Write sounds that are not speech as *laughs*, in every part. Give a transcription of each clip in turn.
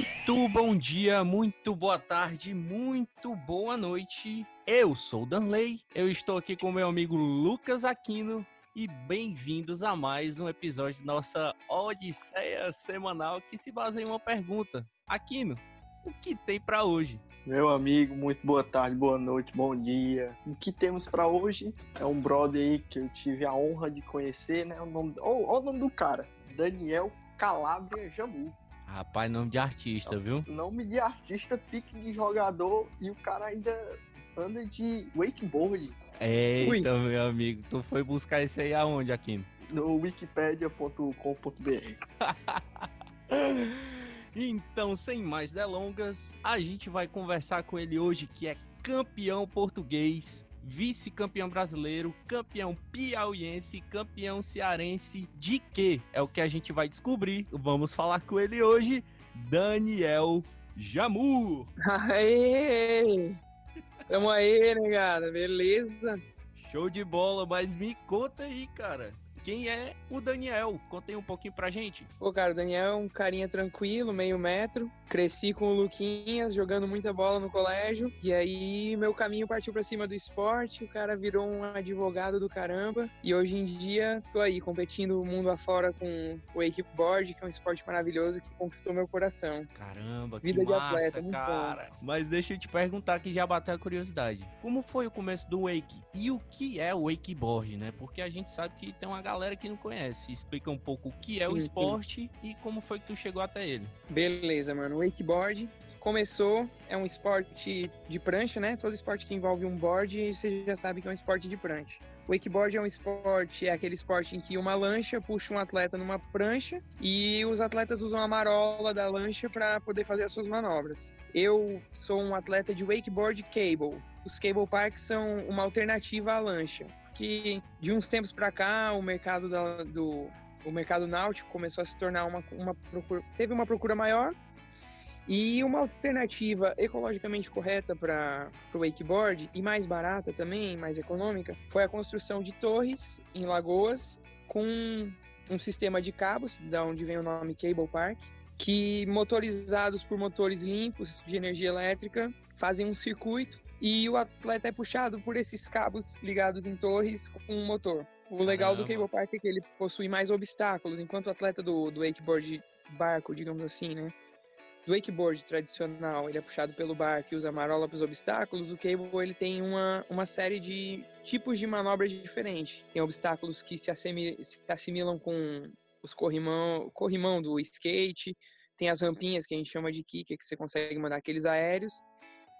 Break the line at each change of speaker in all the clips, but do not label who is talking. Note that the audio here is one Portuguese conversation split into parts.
Muito bom dia, muito boa tarde, muito boa noite. Eu sou o Danley, eu estou aqui com meu amigo Lucas Aquino e bem-vindos a mais um episódio da nossa Odisseia semanal que se baseia em uma pergunta. Aquino, o que tem para hoje?
Meu amigo, muito boa tarde, boa noite, bom dia. O que temos para hoje é um brother aí que eu tive a honra de conhecer, né? O nome, olha o nome do cara, Daniel Calabria Jamu.
Rapaz, nome de artista, viu?
Nome de artista, pique de jogador e o cara ainda anda de wakeboard.
Eita, Ui. meu amigo, tu foi buscar isso aí aonde, Aquino?
No wikipedia.com.br. *laughs*
então, sem mais delongas, a gente vai conversar com ele hoje, que é campeão português, vice-campeão brasileiro, campeão piauiense, campeão cearense de quê? É o que a gente vai descobrir. Vamos falar com ele hoje, Daniel Jamur. *laughs*
Aê! Tamo aí, negada, beleza?
Show de bola, mas me conta aí, cara quem é o Daniel. Contem um pouquinho pra gente.
Pô, cara, o Daniel é um carinha tranquilo, meio metro. Cresci com o Luquinhas, jogando muita bola no colégio. E aí meu caminho partiu pra cima do esporte. O cara virou um advogado do caramba. E hoje em dia tô aí competindo o mundo afora com o wakeboard, que é um esporte maravilhoso que conquistou meu coração.
Caramba, Vida que massa, atleta, cara. Bom. Mas deixa eu te perguntar que já bateu a curiosidade. Como foi o começo do wake? E o que é o wakeboard, né? Porque a gente sabe que tem uma galera que não conhece. Explica um pouco o que é o sim, esporte sim. e como foi que tu chegou até ele.
Beleza, mano. Wakeboard começou, é um esporte de prancha, né? Todo esporte que envolve um board, você já sabe que é um esporte de prancha. O wakeboard é um esporte, é aquele esporte em que uma lancha puxa um atleta numa prancha e os atletas usam a marola da lancha para poder fazer as suas manobras. Eu sou um atleta de wakeboard cable. Os cable parks são uma alternativa à lancha que de uns tempos para cá o mercado da, do o mercado náutico começou a se tornar uma, uma procura, teve uma procura maior e uma alternativa ecologicamente correta para o wakeboard e mais barata também, mais econômica, foi a construção de torres em lagoas com um sistema de cabos, da onde vem o nome Cable Park, que motorizados por motores limpos de energia elétrica fazem um circuito e o atleta é puxado por esses cabos ligados em torres com um motor. O legal Caramba. do cable park é que ele possui mais obstáculos, enquanto o atleta do, do wakeboard barco, digamos assim, né? Do wakeboard tradicional, ele é puxado pelo barco e usa marola para os obstáculos, o cable ele tem uma, uma série de tipos de manobras diferentes. Tem obstáculos que se, assimilam, se assimilam com os corrimão, corrimão do skate, tem as rampinhas que a gente chama de kick, que você consegue mandar aqueles aéreos,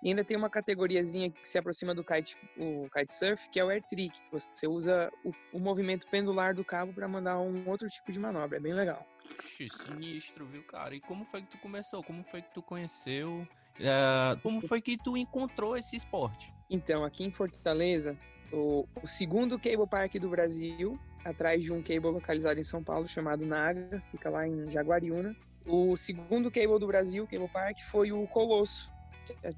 e ainda tem uma categoriazinha que se aproxima do kite, o kitesurf, que é o air trick, que você usa o, o movimento pendular do cabo para mandar um outro tipo de manobra. É bem legal.
Ixi, sinistro, viu, cara? E como foi que tu começou? Como foi que tu conheceu? É, como foi que tu encontrou esse esporte?
Então, aqui em Fortaleza, o, o segundo cable park do Brasil, atrás de um cable localizado em São Paulo chamado Naga, fica lá em Jaguariúna. O segundo cable do Brasil, Cable Park, foi o Colosso,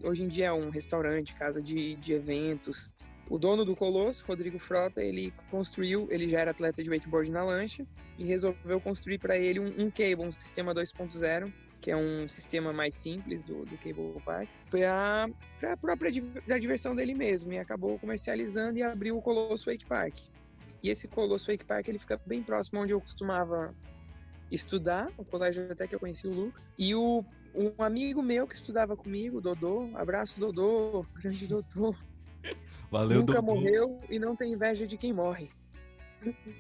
hoje em dia é um restaurante, casa de, de eventos. O dono do Colosso, Rodrigo Frota, ele construiu, ele já era atleta de wakeboard na lancha e resolveu construir para ele um, um cable, um sistema 2.0, que é um sistema mais simples do, do Cable Park, para a própria da diversão dele mesmo. E acabou comercializando e abriu o Colosso Wake Park. E esse Colosso Wake Park ele fica bem próximo onde eu costumava estudar, o colégio até que eu conheci o Lucas. E o um amigo meu que estudava comigo, Dodô, abraço Dodô, *laughs* grande Dodô.
Valeu,
Nunca
Dodô.
morreu e não tem inveja de quem morre.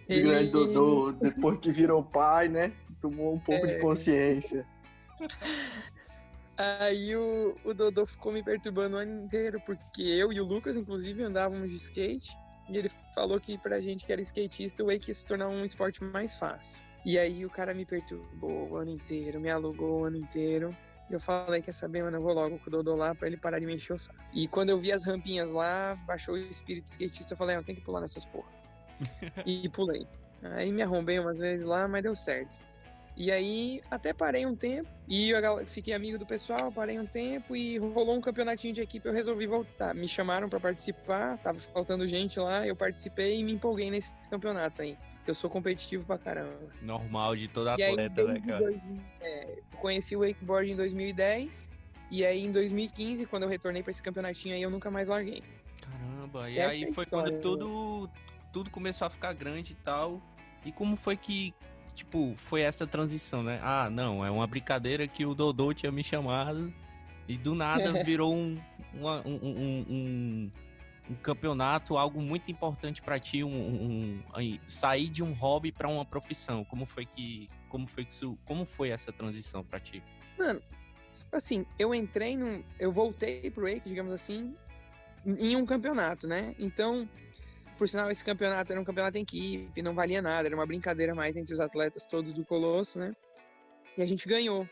Ele... Grande Dodô, depois que virou pai, né? Tomou um pouco é... de consciência.
Aí o, o Dodô ficou me perturbando o ano inteiro, porque eu e o Lucas, inclusive, andávamos de skate. E ele falou que pra gente que era skatista, o wake ia se tornar um esporte mais fácil. E aí o cara me perturbou o ano inteiro, me alugou o ano inteiro. Eu falei, quer saber, mano, eu vou logo com o Dodô lá pra ele parar de me encher o saco. E quando eu vi as rampinhas lá, baixou o espírito skatista, eu falei, não, tem que pular nessas porra. *laughs* e pulei. Aí me arrombei umas vezes lá, mas deu certo. E aí até parei um tempo e eu fiquei amigo do pessoal, parei um tempo e rolou um campeonatinho de equipe, eu resolvi voltar. Me chamaram para participar, tava faltando gente lá, eu participei e me empolguei nesse campeonato aí. Eu sou competitivo pra caramba.
Normal de todo
E aí,
atleta, né, cara?
dois- é, eu conheci o wakeboard em 2010. E aí, em 2015, quando eu retornei pra esse campeonatinho aí, eu nunca mais larguei.
Caramba, e aí
é a
foi
história,
quando
né?
tudo, tudo começou a ficar grande e tal. E como foi que, tipo, foi essa transição, né? Ah, não, é uma brincadeira que o Dodô tinha me chamado e do nada *laughs* virou um, uma- um, um, um- um campeonato, algo muito importante pra ti, um, um- aí, sair de um hobby pra uma profissão. Como foi que, como foi que isso, como foi essa transição pra ti?
Mano, assim, eu entrei num. Eu voltei pro Wake, digamos assim, em um campeonato, né? Então, por sinal, esse campeonato era um campeonato em equipe, não valia nada, era uma brincadeira mais entre os atletas todos do Colosso, né? E a gente ganhou.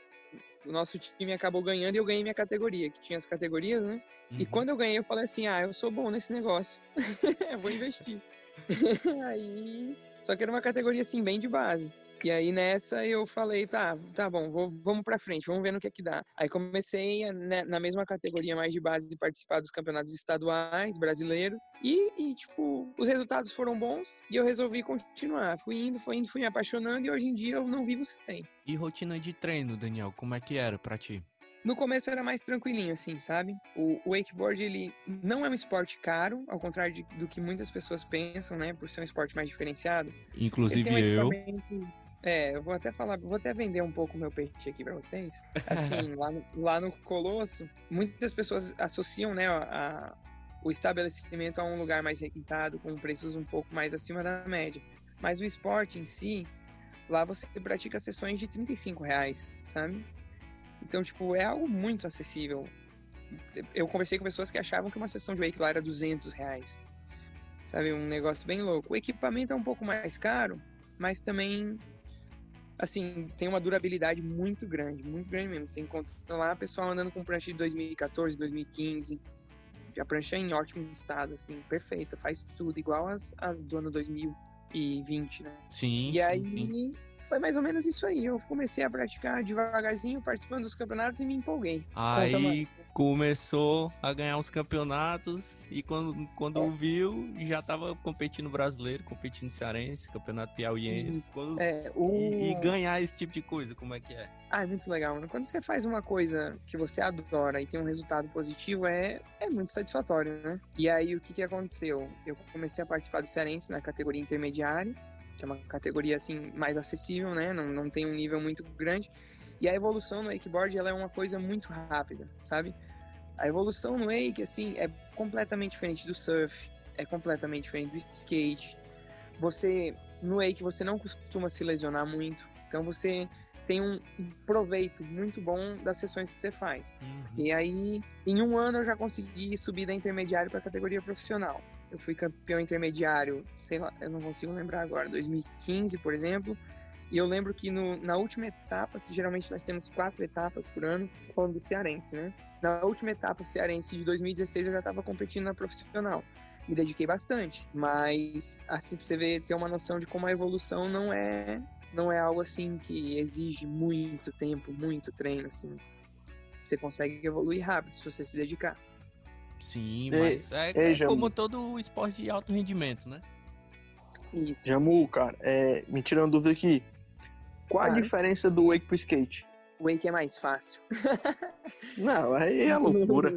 O nosso time acabou ganhando e eu ganhei minha categoria, que tinha as categorias, né? E
Uhum.
quando eu ganhei, eu falei assim: ah, eu sou bom nesse negócio. *laughs* vou investir. *laughs* aí. Só que era uma categoria assim, bem de base. E aí nessa eu falei, tá, tá bom, vou- vamos pra frente, vamos ver no que é que dá. Aí comecei a, né, na mesma categoria mais de base de participar dos campeonatos estaduais brasileiros. E, e, tipo, os resultados foram bons e eu resolvi continuar. Fui indo, fui indo, fui me apaixonando e hoje em dia eu não vivo sem.
E rotina de treino, Daniel, como é que era pra ti?
No começo era mais tranquilinho, assim, sabe? O, o wakeboard, ele não é um esporte caro, ao contrário de- do que muitas pessoas pensam, né? Por ser um esporte mais diferenciado.
Inclusive
um
eu.
É, eu vou até falar, vou até vender um pouco meu peixe aqui pra vocês. Assim, *laughs* lá no, lá no Colosso, muitas pessoas associam, né, a, a- o estabelecimento a um lugar mais requintado, com preços um pouco mais acima da média. Mas o esporte em si, lá você pratica sessões de 35 reais, sabe? Então, tipo, é algo muito acessível. Eu conversei com pessoas que achavam que uma sessão de wake lá era 200 reais. Sabe, um negócio bem louco. O equipamento é um pouco mais caro, mas também, assim, tem uma durabilidade muito grande, muito grande mesmo. Você encontra lá pessoal andando com prancha de 2014, 2015. A prancha é em ótimo estado, assim, perfeita, faz tudo, igual as, as do ano 2020, né?
Sim,
E
sim,
aí
sim.
Foi mais ou menos isso aí. Eu comecei a praticar devagarzinho, participando dos campeonatos e me empolguei.
Aí começou a ganhar os campeonatos e quando, quando
É.
viu, já tava competindo brasileiro, competindo cearense, campeonato piauiense. Quando-
É, o...
e, e ganhar esse tipo de coisa, como é que é?
Ah, é muito legal, mano. Quando você faz uma coisa que você adora e tem um resultado positivo, é, é muito satisfatório, né? E aí, o que que aconteceu? Eu comecei a participar do Cearense na categoria intermediária, que é uma categoria, assim, mais acessível, né? Não, não tem um nível muito grande. E a evolução no wakeboard, ela é uma coisa muito rápida, sabe? A evolução no wake, assim, é completamente diferente do surf, é completamente diferente do skate. Você, no wake, você não costuma se lesionar muito, então você tem um proveito muito bom das sessões que você faz.
Uhum.
E aí, em um ano, eu já consegui subir da intermediário para a categoria profissional. Eu fui campeão intermediário, sei lá, eu não consigo lembrar agora, 2015, por exemplo. E eu lembro que no- na última etapa, geralmente nós temos quatro etapas por ano, falando do cearense, né? Na última etapa cearense de 2016, eu já estava competindo na profissional. Me dediquei bastante, mas assim você ver, ter uma noção de como a evolução não é não é algo assim que exige muito tempo, muito treino, assim. Você consegue evoluir rápido se você se dedicar.
Sim, mas é,
ei,
é como todo esporte de alto rendimento, né?
Isso.
Jamu, cara, é, me tirando dúvida aqui. Qual a diferença do wake pro skate?
O wake é mais fácil. *laughs*
Não, aí é loucura.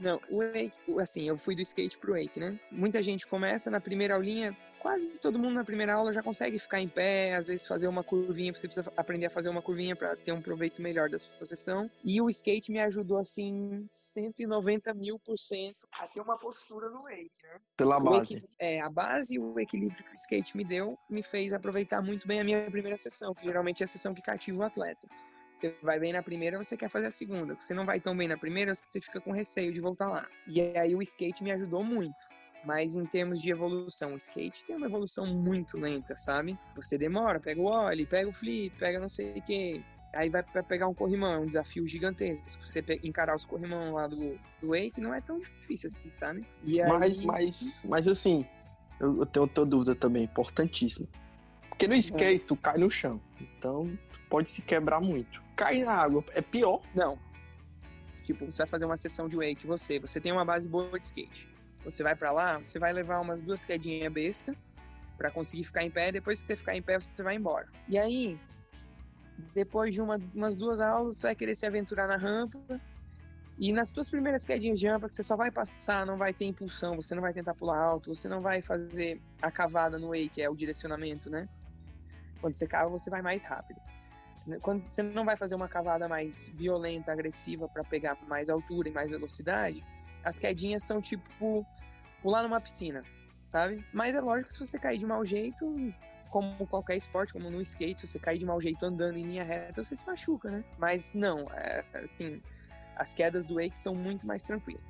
Não, o wake, assim, eu fui do skate pro wake, né? Muita gente começa na primeira aulinha, quase todo mundo na primeira aula já consegue ficar em pé, às vezes fazer uma curvinha, você precisa aprender a fazer uma curvinha para ter um proveito melhor da sua sessão. E o skate me ajudou, assim, 190 mil por cento a ter uma postura no wake, né?
Pela base.
é, a base e o equilíbrio que o skate me deu me fez aproveitar muito bem a minha primeira sessão, que geralmente é a sessão que cativa o atleta. Você vai bem na primeira, você quer fazer a segunda. Você não vai tão bem na primeira, você fica com receio de voltar lá. E aí o skate me ajudou muito. Mas em termos de evolução, o skate tem uma evolução muito lenta, sabe? Você demora, pega o ollie, pega o flip, pega não sei o quê. Aí vai pra pegar um corrimão, é um desafio gigantesco. Você encarar os corrimão lá do, do wake não é tão difícil assim, sabe? E
Mas,
aí-
mas, mas assim, eu, eu tenho outra dúvida também, importantíssima. Porque
É.
no skate, tu cai no chão. Então, tu pode se quebrar muito. Cair na água é pior.
Não. Tipo, você vai fazer uma sessão de wake, você, você tem uma base boa de skate. Você vai pra lá, você vai levar umas duas quedinhas besta, para conseguir ficar em pé. Depois que você ficar em pé, você vai embora. E aí, depois de uma, umas duas aulas, você vai querer se aventurar na rampa. E nas suas primeiras quedinhas de rampa, que você só vai passar, não vai ter impulsão, você não vai tentar pular alto, você não vai fazer a cavada no wake, que é o direcionamento, né? Quando você cava, você vai mais rápido. Quando você não vai fazer uma cavada mais violenta, agressiva para pegar mais altura e mais velocidade, as quedinhas são tipo pular numa piscina, sabe? Mas é lógico que se você cair de mau jeito, como qualquer esporte, como no skate, se você cair de mau jeito andando em linha reta, você se machuca, né? Mas não, é, assim, as quedas do wake são muito mais tranquilas.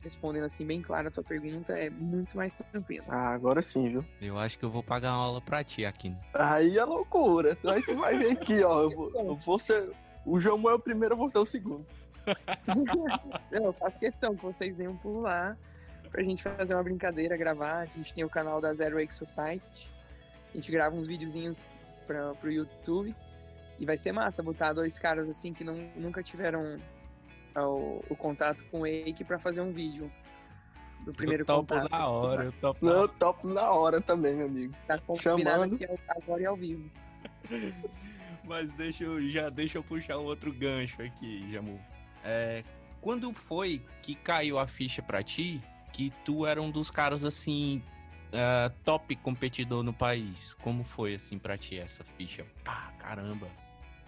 Respondendo assim bem claro a tua pergunta, é muito mais tranquilo.
Ah, agora sim, viu?
Eu acho que eu vou pagar uma aula pra ti aqui.
Aí é loucura. Aí você vai ver aqui, ó. Eu vou, eu vou ser. O João é o primeiro, eu vou ser o segundo. *laughs*
eu faço questão que vocês venham por lá pra gente fazer uma brincadeira, gravar. A gente tem o canal da Zero Wake Society. A gente grava uns videozinhos pra, pro YouTube. E vai ser massa botar dois caras assim que não, nunca tiveram o, o contato com o Wake pra fazer um vídeo. Do primeiro
eu topo
contato.
na hora, eu topo
Não,
na
eu topo na hora também, meu amigo.
Tá combinado
Chamando.
aqui agora e ao vivo. *laughs*
Mas deixa eu, já deixa eu puxar um outro gancho aqui, Jamu. É, quando foi que caiu a ficha pra ti que tu era um dos caras assim é, top competidor no país? Como foi assim pra ti essa ficha? Pá, caramba,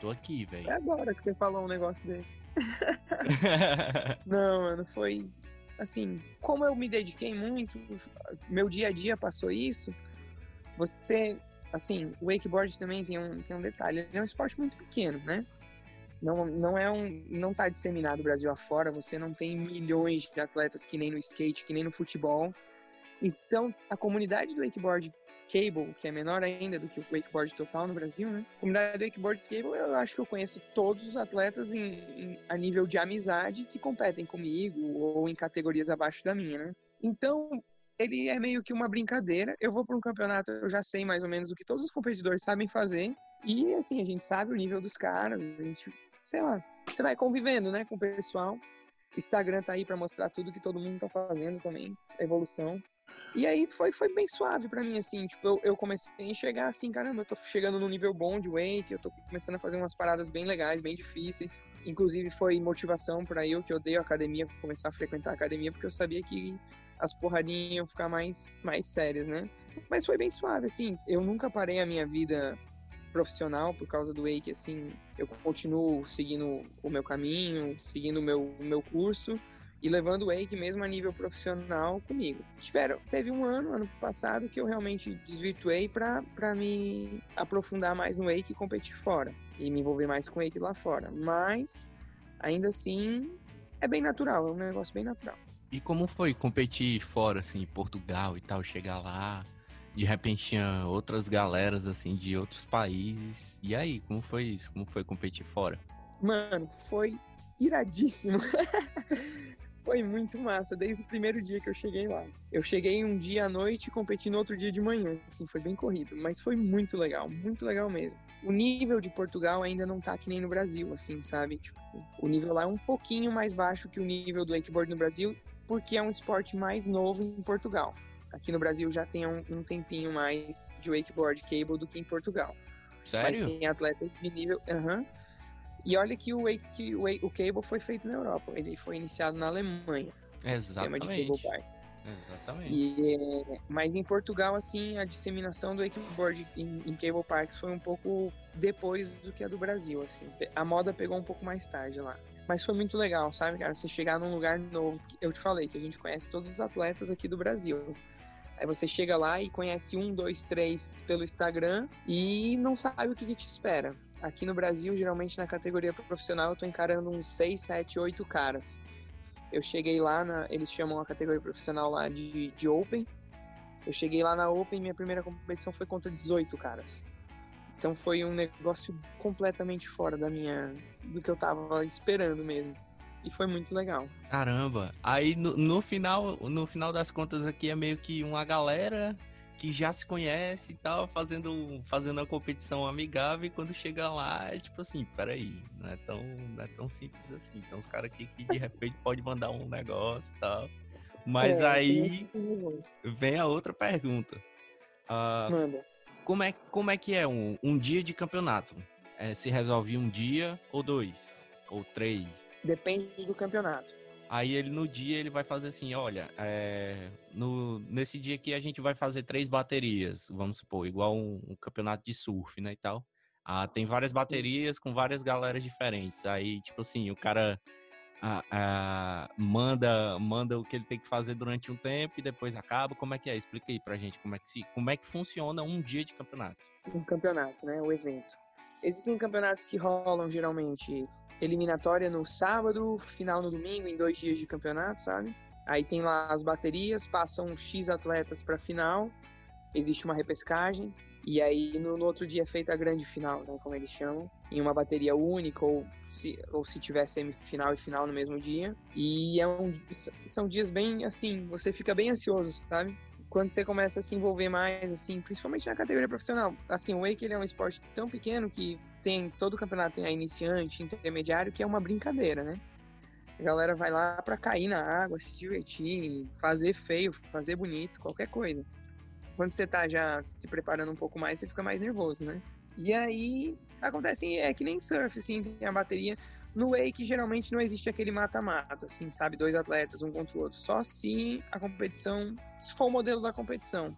tô aqui, velho.
É agora que você falou um negócio desse. *laughs* Não, mano, foi assim, como eu me dediquei muito, meu dia a dia passou isso. Você, assim, o wakeboard também tem um, tem um detalhe, ele é um esporte muito pequeno, né? Não, não é um, não tá disseminado Brasil afora, você não tem milhões de atletas que nem no skate, que nem no futebol. Então, a comunidade do wakeboard cable, que é menor ainda do que o wakeboard total no Brasil, né? A comunidade do wakeboard cable, eu acho que eu conheço todos os atletas em, em, a nível de amizade que competem comigo ou em categorias abaixo da minha, né? Então, ele é meio que uma brincadeira. Eu vou para um campeonato, eu já sei mais ou menos o que todos os competidores sabem fazer. E assim, a gente sabe o nível dos caras, a gente, sei lá, você vai convivendo, né, com o pessoal. Instagram tá aí para mostrar tudo que todo mundo tá fazendo também, a evolução. E aí foi, foi bem suave para mim, assim, tipo, eu, eu, comecei a enxergar assim, caramba, eu tô chegando num nível bom de wake, eu tô começando a fazer umas paradas bem legais, bem difíceis. Inclusive foi motivação para eu, que odeio academia, começar a frequentar a academia, porque eu sabia que as porradinhas iam ficar mais, mais sérias, né? Mas foi bem suave, assim, eu nunca parei a minha vida profissional por causa do wake, assim, eu continuo seguindo o meu caminho, seguindo o meu, o meu curso, e levando o Wake mesmo a nível profissional comigo. Tiveram, teve um ano, ano passado, que eu realmente desvirtuei para me aprofundar mais no Wake e competir fora. E me envolver mais com o Wake lá fora. Mas, ainda assim, é bem natural, é um negócio bem natural.
E como foi competir fora, assim, em Portugal e tal, chegar lá, de repente tinha outras galeras, assim, de outros países. E aí, como foi isso? Como foi competir fora?
Mano, foi iradíssimo. *laughs* Foi muito massa, desde o primeiro dia que eu cheguei lá. Eu cheguei um dia à noite e competi no outro dia de manhã. Assim, foi bem corrido, mas foi muito legal, muito legal mesmo. O nível de Portugal ainda não tá que nem no Brasil, assim, sabe? Tipo, o nível lá é um pouquinho mais baixo que o nível do wakeboard no Brasil, porque é um esporte mais novo em Portugal. Aqui no Brasil já tem um, um tempinho mais de wakeboard cable do que em Portugal.
Sério?
Mas tem atletas de nível. Uhum, e olha que o, que o, Cable foi feito na Europa, ele foi iniciado na Alemanha.
Exatamente. Exatamente.
E, mas em Portugal, assim, a disseminação do wakeboard em, em cable parks foi um pouco depois do que a do Brasil, assim. A moda pegou um pouco mais tarde lá. Mas foi muito legal, sabe, cara? Você chegar num lugar novo. Eu te falei que a gente conhece todos os atletas aqui do Brasil. Aí você chega lá e conhece um, dois, três pelo Instagram e não sabe o que, que te espera. Aqui no Brasil, geralmente na categoria profissional, eu tô encarando uns 6, 7, 8 caras. Eu cheguei lá, na, eles chamam a categoria profissional lá de, de Open. Eu cheguei lá na Open, minha primeira competição foi contra 18 caras. Então foi um negócio completamente fora da minha. do que eu tava esperando mesmo. E foi muito legal.
Caramba! Aí no, no final, no final das contas aqui é meio que uma galera que já se conhece e tal, fazendo, fazendo uma competição amigável, e quando chega lá, é tipo assim, peraí, não é tão, não é tão simples assim. Tem uns caras aqui que de *laughs* repente pode mandar um negócio e tal. Mas é, aí vem a outra pergunta. Uh,
Manda.
Como é, como é que é um, um dia de campeonato? É, se resolve um dia ou dois? Ou três?
Depende do campeonato.
Aí ele no dia ele vai fazer assim, olha, é, no, nesse dia aqui a gente vai fazer três baterias, vamos supor, igual um, um campeonato de surf, né, e tal. Ah, tem várias baterias com várias galeras diferentes. Aí, tipo assim, o cara ah, ah, manda manda o que ele tem que fazer durante um tempo e depois acaba. Como é que é? Explica aí pra gente como é que se como é que funciona um dia de campeonato.
Um campeonato, né? O evento. Existem campeonatos que rolam geralmente eliminatória no sábado, final no domingo, em dois dias de campeonato, sabe? Aí tem lá as baterias, passam X atletas para final, existe uma repescagem, e aí no, no, outro dia é feita a grande final, né, como eles chamam, em uma bateria única, ou se, ou se tiver semifinal e final no mesmo dia. E é um, são dias bem assim, você fica bem ansioso, sabe? quando você começa a se envolver mais, assim, principalmente na categoria profissional. Assim, o wake ele é um esporte tão pequeno que tem todo campeonato tem a iniciante, intermediário, que é uma brincadeira, né? A galera vai lá para cair na água, se divertir, fazer feio, fazer bonito, qualquer coisa. Quando você tá já se preparando um pouco mais, você fica mais nervoso, né? E aí acontece, é que nem surf, assim, tem a bateria. No wake, geralmente não existe aquele mata-mata, assim, sabe? Dois atletas, um contra o outro. Só se a competição, se for o modelo da competição.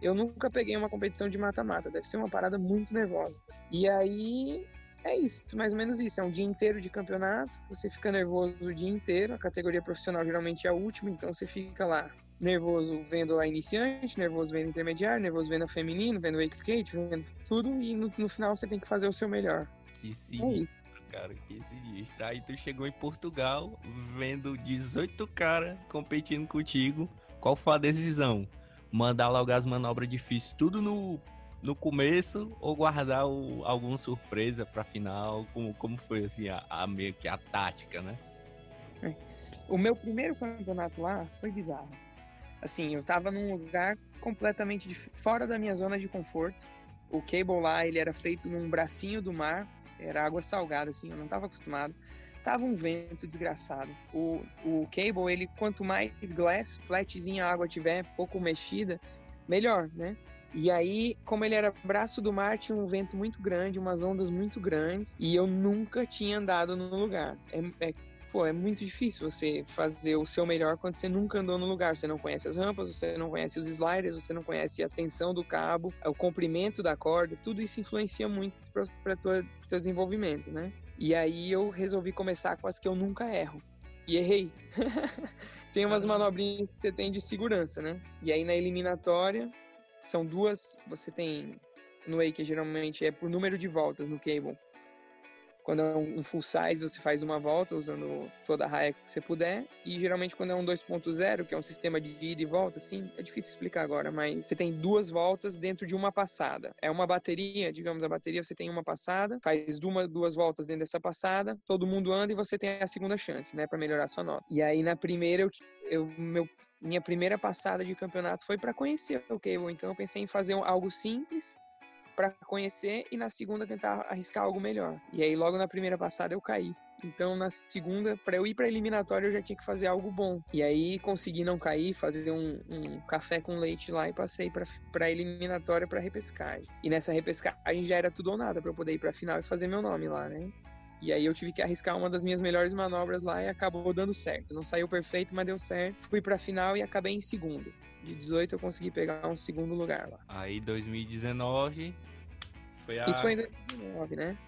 Eu nunca peguei uma competição de mata-mata, deve ser uma parada muito nervosa. E aí, é isso, mais ou menos isso. É um dia inteiro de campeonato, você fica nervoso o dia inteiro. A categoria profissional geralmente é a última, então você fica lá nervoso vendo a iniciante, nervoso vendo intermediário, nervoso vendo a feminino, vendo o wake skate, vendo tudo, e no, no final você tem que fazer o seu melhor.
Que sim. É cara, que sinistro. Aí tu chegou em Portugal, vendo 18 caras competindo contigo. Qual foi a decisão? Mandar logo as manobras difíceis tudo no, no começo ou guardar o, alguma surpresa pra final? Como, como foi assim a, a meio que a tática, né?
É. O meu primeiro campeonato lá foi bizarro. Assim, eu tava num lugar completamente de, fora da minha zona de conforto. O cable lá, ele era feito num bracinho do mar, era água salgada, assim, eu não estava acostumado. Tava um vento desgraçado. O, o cable, ele, quanto mais glass, flatzinha a água tiver, pouco mexida, melhor, né? E aí, como ele era braço do mar, tinha um vento muito grande, umas ondas muito grandes, e eu nunca tinha andado no lugar. É, é pô, é muito difícil você fazer o seu melhor quando você nunca andou no lugar. Você não conhece as rampas, você não conhece os sliders, você não conhece a tensão do cabo, o comprimento da corda, tudo isso influencia muito para o teu desenvolvimento, né? E aí eu resolvi começar com as que eu nunca erro. E errei. *laughs* tem umas manobrinhas que você tem de segurança, né? E aí na eliminatória, são duas, você tem no wake geralmente é por número de voltas no cable. Quando é um full size, você faz uma volta usando toda a raia que você puder. E geralmente quando é um 2.0, que é um sistema de ida e volta, assim, é difícil explicar agora, mas você tem duas voltas dentro de uma passada. É uma bateria, digamos, a bateria você tem uma passada, faz uma, duas voltas dentro dessa passada, todo mundo anda e você tem a segunda chance, né, para melhorar a sua nota. E aí na primeira eu, eu meu minha primeira passada de campeonato foi para conhecer o cable, então eu pensei em fazer algo simples para conhecer e na segunda tentar arriscar algo melhor. E aí logo na primeira passada eu caí. Então na segunda, para eu ir para eliminatória eu já tinha que fazer algo bom. E aí consegui não cair, fazer um, um café com leite lá e passei para eliminatória para repescagem. E nessa repescagem já era tudo ou nada para eu poder ir para final e fazer meu nome lá, né? E aí eu tive que arriscar uma das minhas melhores manobras lá e acabou dando certo. Não saiu perfeito, mas deu certo. Fui para final e acabei em segundo de 18 eu consegui pegar um segundo lugar lá.
Aí 2019 foi a.
E foi em 2019, né?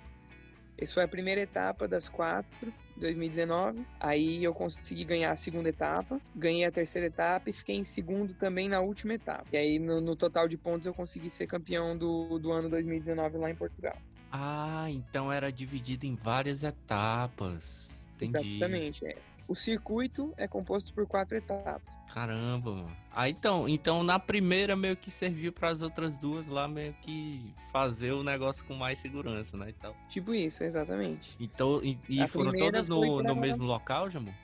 Essa foi a primeira etapa das quatro, 2019. Aí eu consegui ganhar a segunda etapa, ganhei a terceira etapa e fiquei em segundo também na última etapa. E aí no, no total de pontos eu consegui ser campeão do, do ano 2019 lá em Portugal.
Ah, então era dividido em várias etapas. Entendi.
Exatamente, é. O circuito é composto por quatro etapas.
Caramba, mano. Ah, então, então na primeira meio que serviu para as outras duas lá meio que fazer o negócio com mais segurança, né, então.
Tipo isso, exatamente.
Então, e, e foram todas no, no mesmo local, Jamu?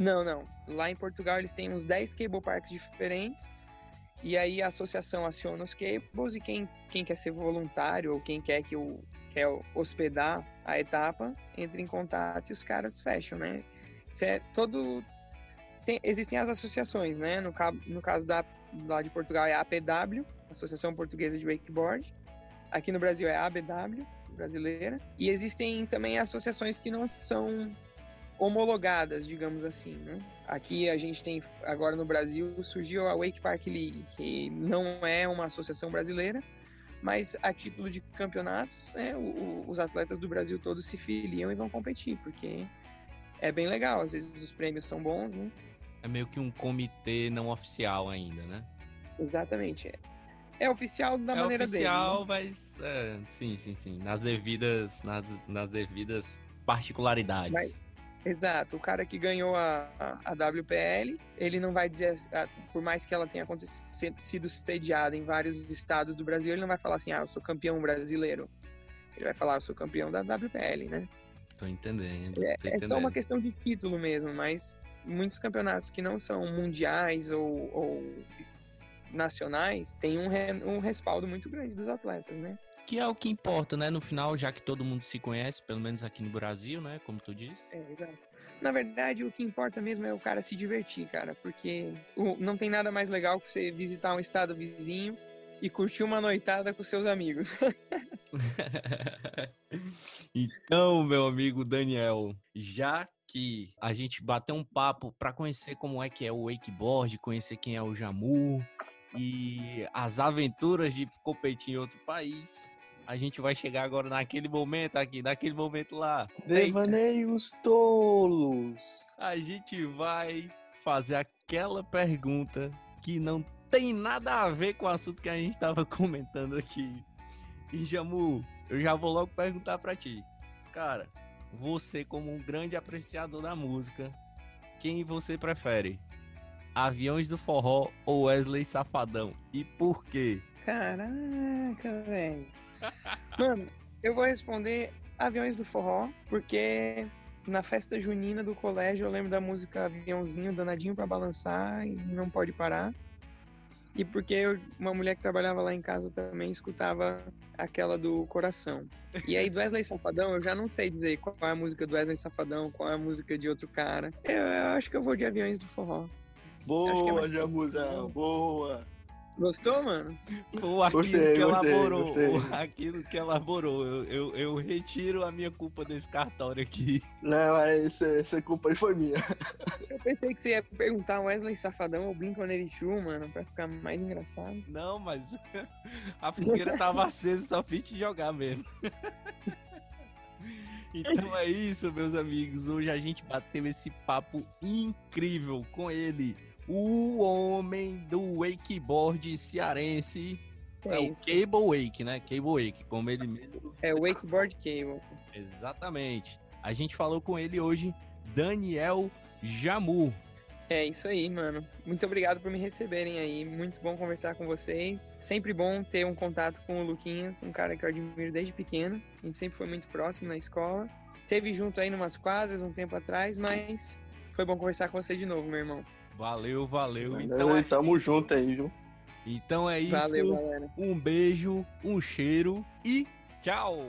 Não, não. Lá em Portugal eles têm uns 10 cable parks diferentes. E aí a associação aciona os cables e quem, quem quer ser voluntário ou quem quer que o quer hospedar a etapa entra em contato e os caras fecham, né? é todo tem, existem as associações, né? No, no caso da lá de Portugal é a APW Associação Portuguesa de Wakeboard. Aqui no Brasil é a ABW, brasileira. E existem também associações que não são homologadas, digamos assim, né? Aqui a gente tem, agora no Brasil, surgiu a Wake Park League, que não é uma associação brasileira, mas a título de campeonatos, né, o, os atletas do Brasil todos se filiam e vão competir, porque é bem legal, às vezes os prêmios são bons, né?
É meio que um comitê não oficial ainda, né?
Exatamente. É, é oficial da
é
maneira
oficial,
dele.
né? mas é, sim, sim, sim, nas devidas, nas, nas devidas particularidades.
Mas, exato. O cara que ganhou a, a, a WPL, ele não vai dizer, por mais que ela tenha sido sediada em vários estados do Brasil, ele não vai falar assim, ah, eu sou campeão brasileiro. Ele vai falar, eu sou campeão da WPL, né?
Tô entendendo.
É,
tô
é
entendendo.
só uma questão de título mesmo, mas muitos campeonatos que não são mundiais ou, ou nacionais têm um, re, um respaldo muito grande dos atletas, né?
Que é o que importa, né? No final, já que todo mundo se conhece, pelo menos aqui no Brasil, né? Como tu disse.
É, exato. Na verdade, o que importa mesmo é o cara se divertir, cara, porque não tem nada mais legal que você visitar um estado vizinho e curtir uma noitada com seus amigos. *laughs*
então, meu amigo Daniel, já que a gente bateu um papo para conhecer como é que é o wakeboard, conhecer quem é o Jamu e as aventuras de competir em outro país, a gente vai chegar agora naquele momento aqui, naquele momento lá.
Devaneios tolos.
A gente vai fazer aquela pergunta que não tem nada a ver com o assunto que a gente estava *laughs* comentando aqui. E Jamu, eu já vou logo perguntar para ti. Cara, você como um grande apreciador da música, quem você prefere? Aviões do Forró ou Wesley Safadão? E por quê?
Caraca, velho. Mano, eu vou responder Aviões do Forró, porque na festa junina do colégio eu lembro da música Aviãozinho, danadinho para balançar e não pode parar. E porque eu, uma mulher que trabalhava lá em casa também escutava aquela do coração. E aí, do Wesley Safadão, eu já não sei dizer qual é a música do Wesley Safadão, qual é a música de outro cara. Eu, eu acho que eu vou de Aviões do Forró.
Boa, é Jamuzão, boa.
Gostou, mano?
Ou aquilo
Gostei,
que
gostei,
elaborou.
gostei.
ou aquilo que elaborou. Eu, eu, eu retiro a minha culpa desse cartório aqui.
Não, mas essa, essa culpa aí foi minha.
Eu pensei que você ia perguntar Wesley Safadão ou Blink-182, mano, pra ficar mais engraçado.
Não, mas *laughs* a fogueira tava acesa, só fiz te jogar mesmo. *laughs* Então é isso, meus amigos. Hoje a gente bateu esse papo incrível com ele, o homem do wakeboard cearense. É,
É
o. Cable Wake, né? Cable Wake, como ele mesmo.
É o Wakeboard Cable.
Exatamente. A gente falou com ele hoje, Daniel Jamu.
É isso aí, mano. Muito obrigado por me receberem aí. Muito bom conversar com vocês. Sempre bom ter um contato com o Luquinhas, um cara que eu admiro desde pequeno. A gente sempre foi muito próximo na escola. Esteve junto aí numas quadras um tempo atrás, mas foi bom conversar com você de novo, meu irmão.
Valeu, valeu. Então é,
Tamo junto aí, viu?
então é isso.
Valeu, galera.
Um beijo, um cheiro e tchau!